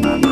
na na na.